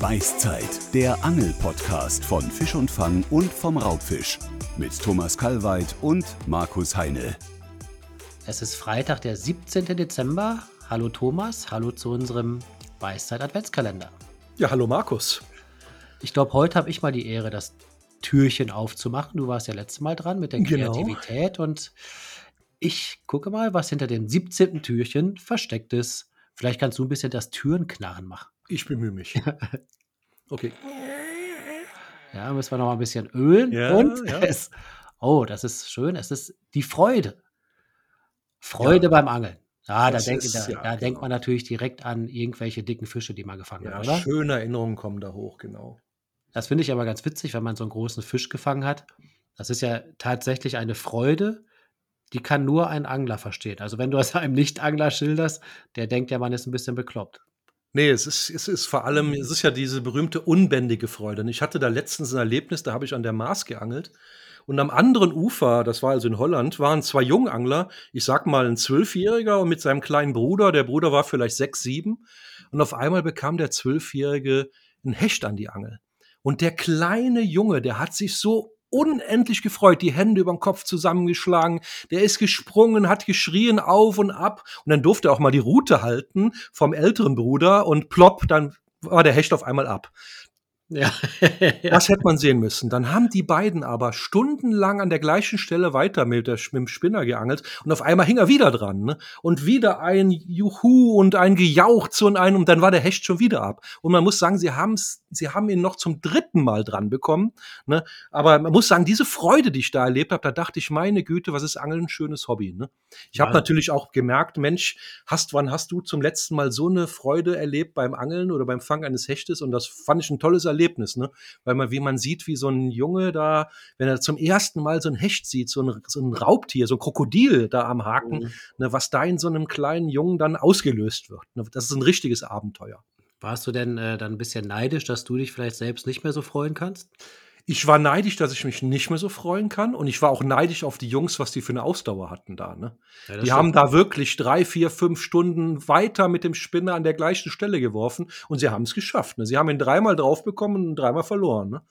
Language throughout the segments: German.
Beißzeit, der Angel-Podcast von Fisch und Fang und vom Raubfisch. Mit Thomas Kalweit und Markus Heine. Es ist Freitag, der 17. Dezember. Hallo Thomas, hallo zu unserem Beißzeit-Adventskalender. Ja, hallo Markus. Ich glaube, heute habe ich mal die Ehre, das Türchen aufzumachen. Du warst ja letztes Mal dran mit der Genau. Kreativität und ich gucke mal, was hinter dem 17. Türchen versteckt ist. Vielleicht kannst du ein bisschen das Türenknarren machen. Ich bemühe mich. Okay. Ja, müssen wir noch mal ein bisschen ölen. Ja, und ja. es, oh, das ist schön. Es ist die Freude. Freude Ja. beim Angeln. Ja, da, denk, ist- da, da denkt genau. man natürlich direkt an irgendwelche dicken Fische, die man gefangen hat, oder? schöne Erinnerungen kommen da hoch, genau. Das finde ich aber ganz witzig, wenn man so einen großen Fisch gefangen hat. Das ist ja tatsächlich eine Freude, die kann nur ein Angler verstehen. Also wenn du es einem Nicht-Angler schilderst, der denkt ja, man ist ein bisschen bekloppt. Nee, es ist, es ist vor allem, es ist ja diese berühmte unbändige Freude. Und ich hatte da letztens ein Erlebnis, da habe ich an der Maas geangelt. Und am anderen Ufer, das war also in Holland, waren zwei Jungangler, ich sag mal ein Zwölfjähriger und mit seinem kleinen Bruder, der Bruder war vielleicht sechs, sieben. Und auf einmal bekam der Zwölfjährige ein Hecht an die Angel. Und der kleine Junge, der hat sich so unendlich gefreut, die Hände über den Kopf zusammengeschlagen, der ist gesprungen, hat geschrien auf und ab und dann durfte er auch mal die Rute halten vom älteren Bruder und plopp, dann war der Hecht auf einmal ab. Ja. Das hätte man sehen müssen. Dann haben die beiden aber stundenlang an der gleichen Stelle weiter mit, der, mit dem Spinner geangelt und auf einmal hing er wieder dran. Ne? Und wieder ein Juhu und ein Gejauchze und ein und dann war der Hecht schon wieder ab. Und man muss sagen, sie, haben's, sie haben ihn noch zum dritten Mal dran bekommen. Ne? Aber man muss sagen, diese Freude, die ich da erlebt habe, da dachte ich, meine Güte, was ist Angeln ein schönes Hobby. Ne? Ich habe Ja. natürlich auch gemerkt, Mensch, hast, wann hast du zum letzten Mal so eine Freude erlebt beim Angeln oder beim Fang eines Hechtes? Und das fand ich ein tolles Erlebnis, ne? Weil man, wie man sieht, wie so ein Junge da, wenn er zum ersten Mal so ein Hecht sieht, so ein, so ein Raubtier, so ein Krokodil da am Haken, Mhm. ne, was da in so einem kleinen Jungen dann ausgelöst wird. Ne? Das ist ein richtiges Abenteuer. Warst du denn äh, dann ein bisschen neidisch, dass du dich vielleicht selbst nicht mehr so freuen kannst? Ich war neidisch, dass ich mich nicht mehr so freuen kann. Und ich war auch neidisch auf die Jungs, was die für eine Ausdauer hatten da. Ne? Ja, Die stimmt. haben da wirklich drei, vier, fünf Stunden weiter mit dem Spinner an der gleichen Stelle geworfen und sie haben es geschafft. Ne? Sie haben ihn dreimal drauf bekommen und dreimal verloren. Ne?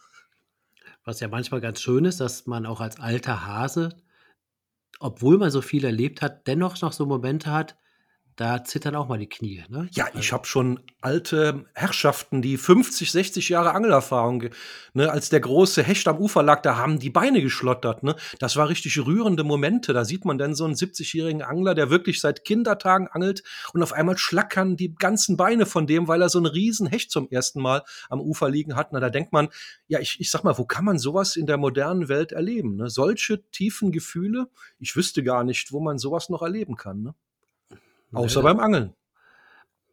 Was ja manchmal ganz schön ist, dass man auch als alter Hase, obwohl man so viel erlebt hat, dennoch noch so Momente hat, da zittern auch mal die Knie. Ne? Ja, ich Also- habe schon alte Herrschaften, die 50, 60 Jahre Angelerfahrung, ge- ne, als der große Hecht am Ufer lag, da haben die Beine geschlottert. Ne? Das war richtig rührende Momente. Da sieht man dann so einen 70-jährigen Angler, der wirklich seit Kindertagen angelt und auf einmal schlackern die ganzen Beine von dem, weil er so einen riesen Hecht zum ersten Mal am Ufer liegen hat. Na, da denkt man, ja, ich, ich sag mal, wo kann man sowas in der modernen Welt erleben? Ne? Solche tiefen Gefühle, ich wüsste gar nicht, wo man sowas noch erleben kann. Ne? Außer Ne, beim Angeln.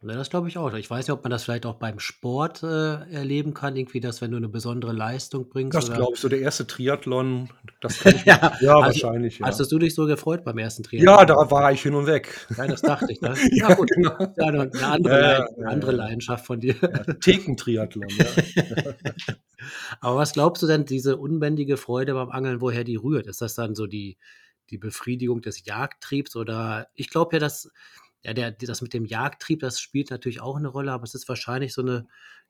Ne, das glaube ich auch. Ich weiß nicht, ob man das vielleicht auch beim Sport äh, erleben kann, irgendwie, dass wenn du eine besondere Leistung bringst. Das oder- glaube ich, so der erste Triathlon, das kann ich Ja, ja, also- wahrscheinlich, ja. Hast du dich so gefreut beim ersten Training? Ja, da war ich hin und weg. Ja, das dachte ich. Ne? Ja, ja, gut. genau. Ja, eine, andere, Ja, Leid- ja, eine ja, andere ja. Leidenschaft von dir. Ja, Thekentriathlon, ja. Aber was glaubst du denn, diese unbändige Freude beim Angeln, woher die rührt? Ist das dann so die, die Befriedigung des Jagdtriebs? Oder ich glaube ja, dass ja, der, das mit dem Jagdtrieb, das spielt natürlich auch eine Rolle, aber es ist wahrscheinlich so eine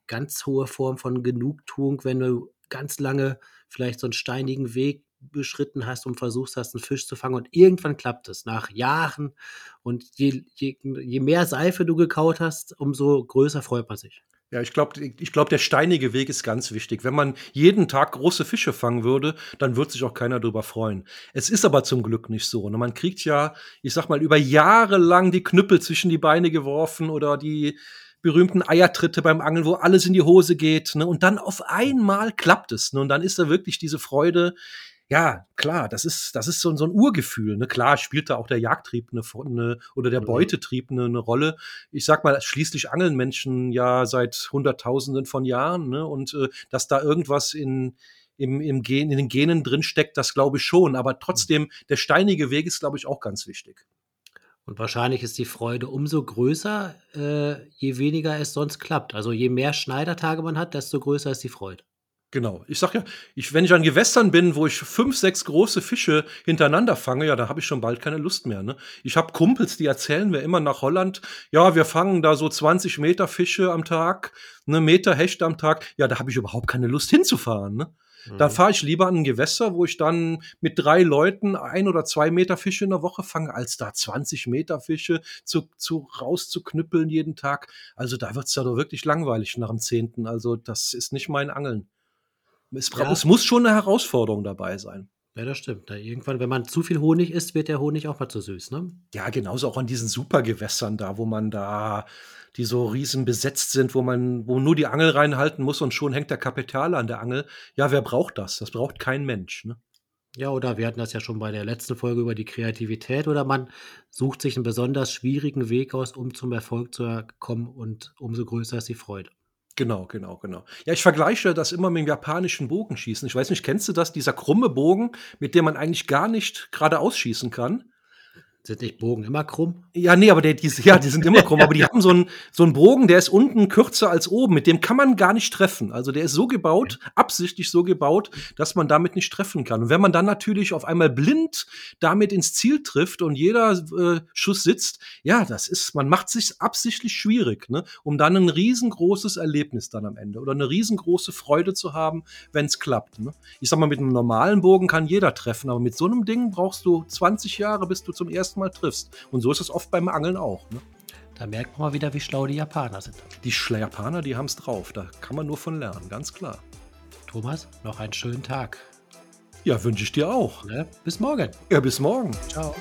ganz hohe Form von Genugtuung, wenn du ganz lange vielleicht so einen steinigen Weg beschritten hast und versuchst hast, einen Fisch zu fangen und irgendwann klappt es nach Jahren und je, je, je mehr Seife du gekaut hast, umso größer freut man sich. Ja, ich glaube, ich glaub, der steinige Weg ist ganz wichtig. Wenn man jeden Tag große Fische fangen würde, dann würde sich auch keiner drüber freuen. Es ist aber zum Glück nicht so. Ne? Man kriegt ja, ich sag mal, über Jahre lang die Knüppel zwischen die Beine geworfen oder die berühmten Eiertritte beim Angeln, wo alles in die Hose geht. Ne? Und dann auf einmal klappt es. Ne? Und dann ist da wirklich diese Freude. Ja, klar, das ist, das ist so, so ein Urgefühl. Ne? Klar spielt da auch der Jagdtrieb eine, eine, oder der Mhm. Beutetrieb eine, eine Rolle. Ich sag mal, schließlich angeln Menschen ja seit Hunderttausenden von Jahren. Ne? Und äh, dass da irgendwas in, im, im Gen, in den Genen drin steckt, das glaube ich schon. Aber trotzdem, der steinige Weg ist, glaube ich, auch ganz wichtig. Und wahrscheinlich ist die Freude umso größer, äh, je weniger es sonst klappt. Also je mehr Schneidertage man hat, desto größer ist die Freude. Genau. Ich sag ja, ich, wenn ich an Gewässern bin, wo ich fünf, sechs große Fische hintereinander fange, ja, da habe ich schon bald keine Lust mehr. Ne? Ich habe Kumpels, die erzählen mir immer nach Holland, ja, wir fangen da so 20 Meter Fische am Tag, ne Meter Hecht am Tag. Ja, da habe ich überhaupt keine Lust hinzufahren. Ne? Mhm. Da fahre ich lieber an ein Gewässer, wo ich dann mit drei Leuten ein oder zwei Meter Fische in der Woche fange, als da 20 Meter Fische zu, zu rauszuknüppeln jeden Tag. Also da wird's ja doch wirklich langweilig nach dem Zehnten. Also das ist nicht mein Angeln. Es, ja. es muss schon eine Herausforderung dabei sein. Ja, das stimmt. Da irgendwann, wenn man zu viel Honig isst, wird der Honig auch mal zu süß, ne? Ja, genauso auch an diesen Supergewässern da, wo man da, die so riesen besetzt sind, wo man, wo nur die Angel reinhalten muss und schon hängt der Kapital an der Angel. Ja, wer braucht das? Das braucht kein Mensch, ne? Ja, oder wir hatten das ja schon bei der letzten Folge über die Kreativität oder man sucht sich einen besonders schwierigen Weg aus, um zum Erfolg zu kommen und umso größer ist die Freude. Genau, genau, genau. Ja, ich vergleiche das immer mit dem japanischen Bogenschießen. Ich weiß nicht, kennst du das? Dieser krumme Bogen, mit dem man eigentlich gar nicht geradeaus schießen kann. Sind nicht Bogen immer krumm? Ja, nee, aber der, die, ja, die sind immer krumm, aber die haben so einen, so einen Bogen, der ist unten kürzer als oben, mit dem kann man gar nicht treffen. Also der ist so gebaut, absichtlich so gebaut, dass man damit nicht treffen kann. Und wenn man dann natürlich auf einmal blind damit ins Ziel trifft und jeder äh, Schuss sitzt, ja, das ist, man macht sich absichtlich schwierig, ne, um dann ein riesengroßes Erlebnis dann am Ende oder eine riesengroße Freude zu haben, wenn es klappt. Ne? Ich sag mal, mit einem normalen Bogen kann jeder treffen, aber mit so einem Ding brauchst du 20 Jahre, bis du zum ersten ersten Mal triffst. Und so ist es oft beim Angeln auch. Ne? Da merkt man mal wieder, wie schlau die Japaner sind. Die Japaner, die haben es drauf. Da kann man nur von lernen, ganz klar. Thomas, noch einen schönen Tag. Ja, wünsche ich dir auch. Ne? Bis morgen. Ja, bis morgen. Ciao.